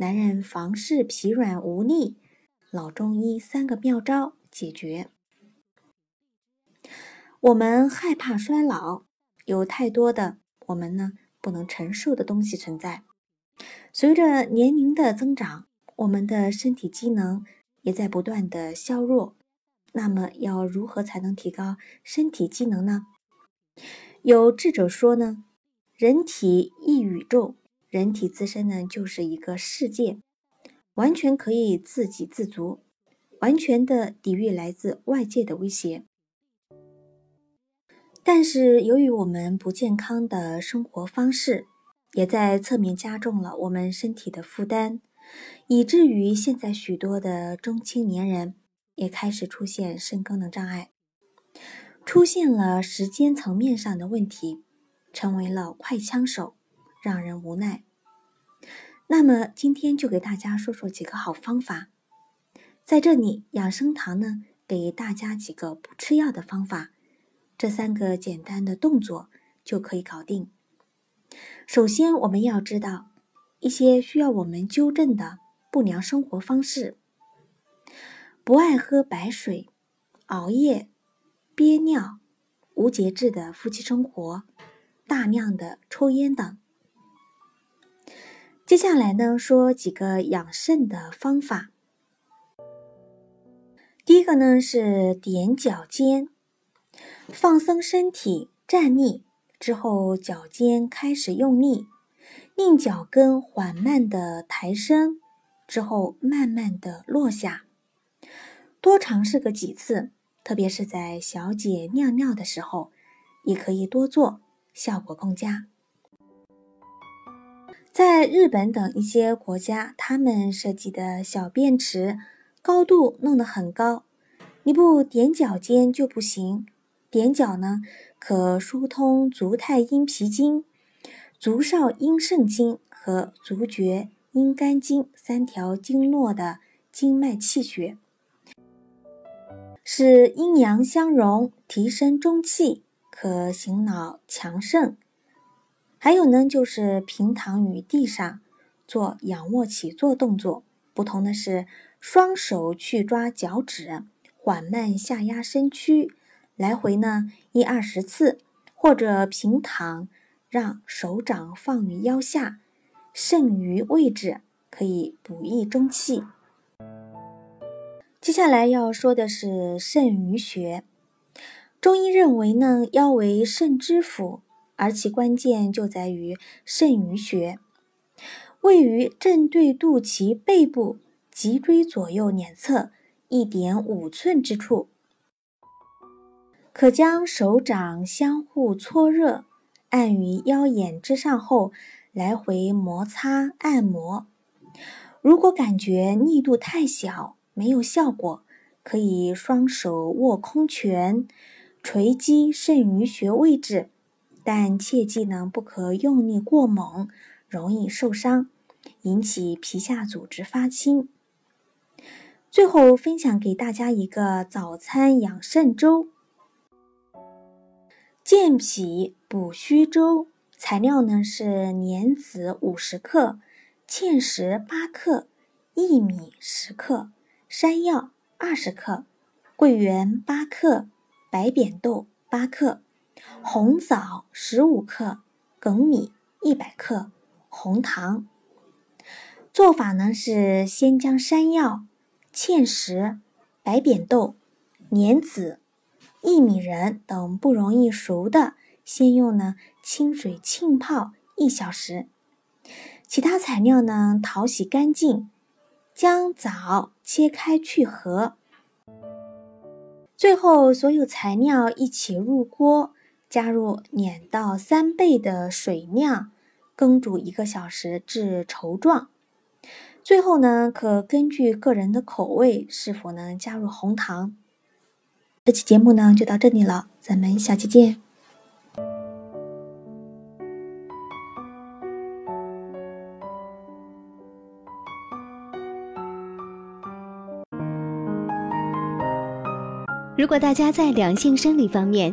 男人房事疲软无力，老中医三个妙招解决。我们害怕衰老，有太多的我们呢不能承受的东西存在。随着年龄的增长，我们的身体机能也在不断的削弱。那么，要如何才能提高身体机能呢？有智者说呢，人体一宇宙。人体自身呢，就是一个世界，完全可以自给自足，完全的抵御来自外界的威胁。但是，由于我们不健康的生活方式，也在侧面加重了我们身体的负担，以至于现在许多的中青年人也开始出现肾功能障碍，出现了时间层面上的问题，成为了快枪手。让人无奈。那么今天就给大家说说几个好方法。在这里，养生堂呢给大家几个不吃药的方法，这三个简单的动作就可以搞定。首先，我们要知道一些需要我们纠正的不良生活方式：不爱喝白水、熬夜、憋尿、无节制的夫妻生活、大量的抽烟等。接下来呢，说几个养肾的方法。第一个呢是踮脚尖，放松身体，站立之后，脚尖开始用力，令脚跟缓慢的抬升，之后慢慢的落下。多尝试个几次，特别是在小姐尿尿的时候，也可以多做，效果更佳。在日本等一些国家，他们设计的小便池高度弄得很高，你不踮脚尖就不行。踮脚呢，可疏通足太阴脾经、足少阴肾经和足厥阴肝经三条经络的经脉气血，使阴阳相融，提升中气，可醒脑强肾。还有呢，就是平躺于地上做仰卧起坐动作。不同的是，双手去抓脚趾，缓慢下压身躯，来回呢一二十次，或者平躺，让手掌放于腰下，肾于位置，可以补益中气。接下来要说的是肾俞穴。中医认为呢，腰为肾之府。而其关键就在于肾俞穴，位于正对肚脐背部脊椎左右两侧一点五寸之处。可将手掌相互搓热，按于腰眼之上后，来回摩擦按摩。如果感觉力度太小，没有效果，可以双手握空拳，捶击肾俞穴位置。但切记呢，不可用力过猛，容易受伤，引起皮下组织发青。最后分享给大家一个早餐养肾粥：健脾补虚粥。材料呢是莲子五十克、芡实八克、薏米十克、山药二十克、桂圆八克、白扁豆八克。红枣十五克，粳米一百克，红糖。做法呢是先将山药、芡实、白扁豆、莲子、薏米仁等不容易熟的，先用呢清水浸泡一小时。其他材料呢淘洗干净，将枣切开去核。最后所有材料一起入锅。加入两到三倍的水量，羹煮一个小时至稠状。最后呢，可根据个人的口味，是否能加入红糖。这期节目呢就到这里了，咱们下期见。如果大家在两性生理方面